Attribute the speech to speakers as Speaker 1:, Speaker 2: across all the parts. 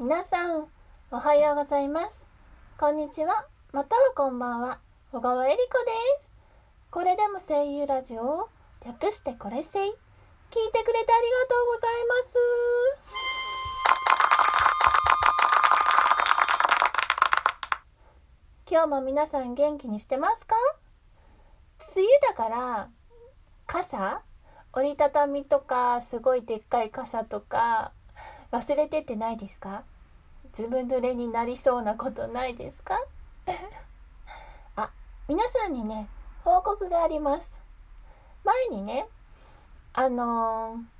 Speaker 1: 皆さん、おはようございます。こんにちは、またはこんばんは。小川恵理子です。これでも声優ラジオ略してこれせい。聞いてくれてありがとうございます。今日も皆さん元気にしてますか？梅雨だから、傘？折りたたみとか、すごいでっかい傘とか、忘れてってないですか？ずぶ濡れになりそうなことないですか？あ、皆さんにね、報告があります。前にね、あのー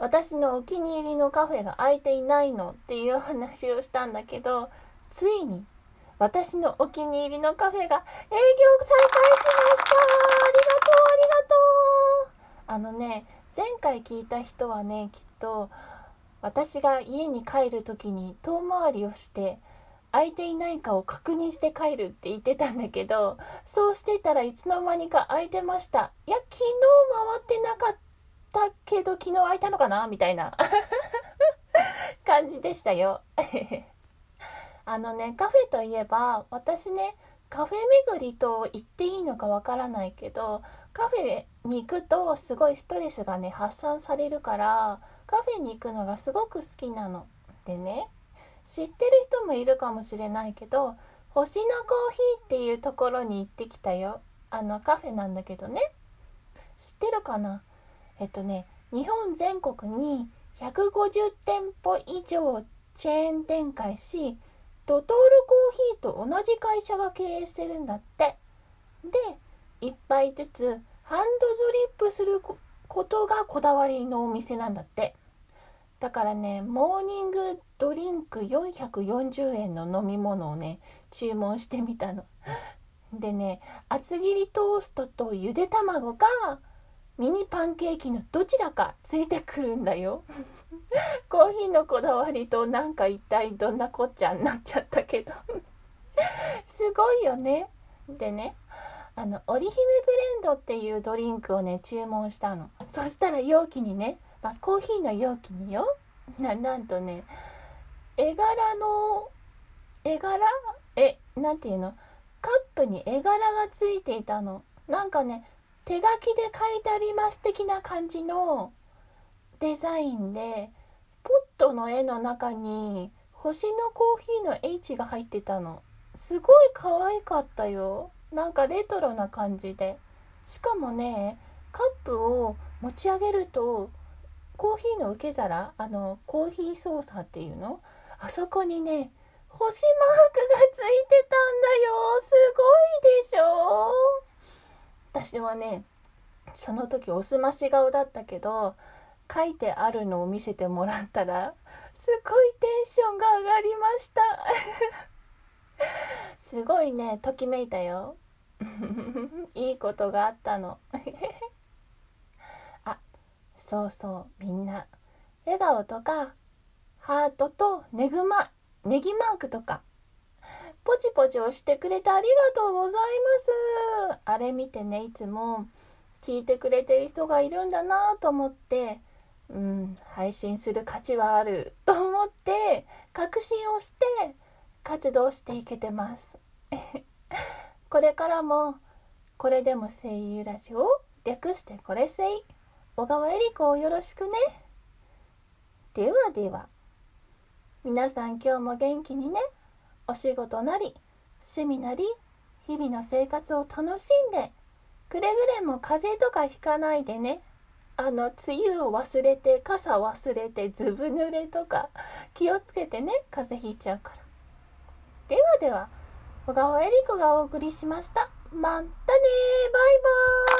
Speaker 1: 私のお気に入りのカフェが開いていないのっていう話をしたんだけど、ついに私のお気に入りのカフェが営業再開しました。ありがとうありがとう。あのね、前回聞いた人はね、きっと私が家に帰る時に遠回りをして空いていないかを確認して帰るって言ってたんだけどそうしてたらいつの間にか空いてました。いや昨日回ってなかったけど昨日空いたのかな？みたいな。感じでしたよ。あのねカフェといえば私ねカフェ巡りと言っていいのかわからないけどカフェに行くとすごいストレスがね発散されるからカフェに行くのがすごく好きなの。でね知ってる人もいるかもしれないけど星のコーヒーっていうところに行ってきたよ。あのカフェなんだけどね知ってるかな？えっとね日本全国に150店舗以上チェーン展開しドトールコーヒーと同じ会社が経営してるんだって。で、一杯ずつハンドドリップすることがこだわりのお店なんだって。だからね、モーニングドリンク440円の飲み物をね、注文してみたの。でね、厚切りトーストとゆで卵がミニパンケーキのどちらかついてくるんだよ。コーヒーのこだわりとなんか一体どんなこっちゃになっちゃったけど。すごいよね。でねあの織姫ブレンドっていうドリンクをね注文したの。そしたら容器にね、まあ、コーヒーの容器によ。ななんとね絵柄の絵柄？えなんていうの？カップに絵柄がついていたの。なんかね手書きで書いてあります的な感じのデザインでポットの絵の中に星のコーヒーの H が入ってたの。すごい可愛かったよ。なんかレトロな感じで。しかもねカップを持ち上げるとコーヒーの受け皿あのコーヒー操作っていうの？あそこにね星マークがついてたんだよ。すごいでしょ？私はねその時おすまし顔だったけど書いてあるのを見せてもらったらすごいテンションが上がりました。すごいねときめいたよ。いいことがあったの。あそうそうみんな笑顔とかハートとネグマネギマークとかポチポチ押してくれてありがとうございます。あれ見てねいつも聞いてくれてる人がいるんだなと思ってうん、配信する価値はある と思って確信をして活動していけてます。これからもこれでも声優ラジオ略してこれせい。小川恵理子をよろしくね。ではでは皆さん今日も元気にね。お仕事なり趣味なり日々の生活を楽しんでくれぐれも風邪とかひかないでね。あの梅雨を忘れて傘忘れてずぶ濡れとか気をつけてね風邪ひいちゃうから。ではでは小川恵理子がお送りしました。またねバイバーイ。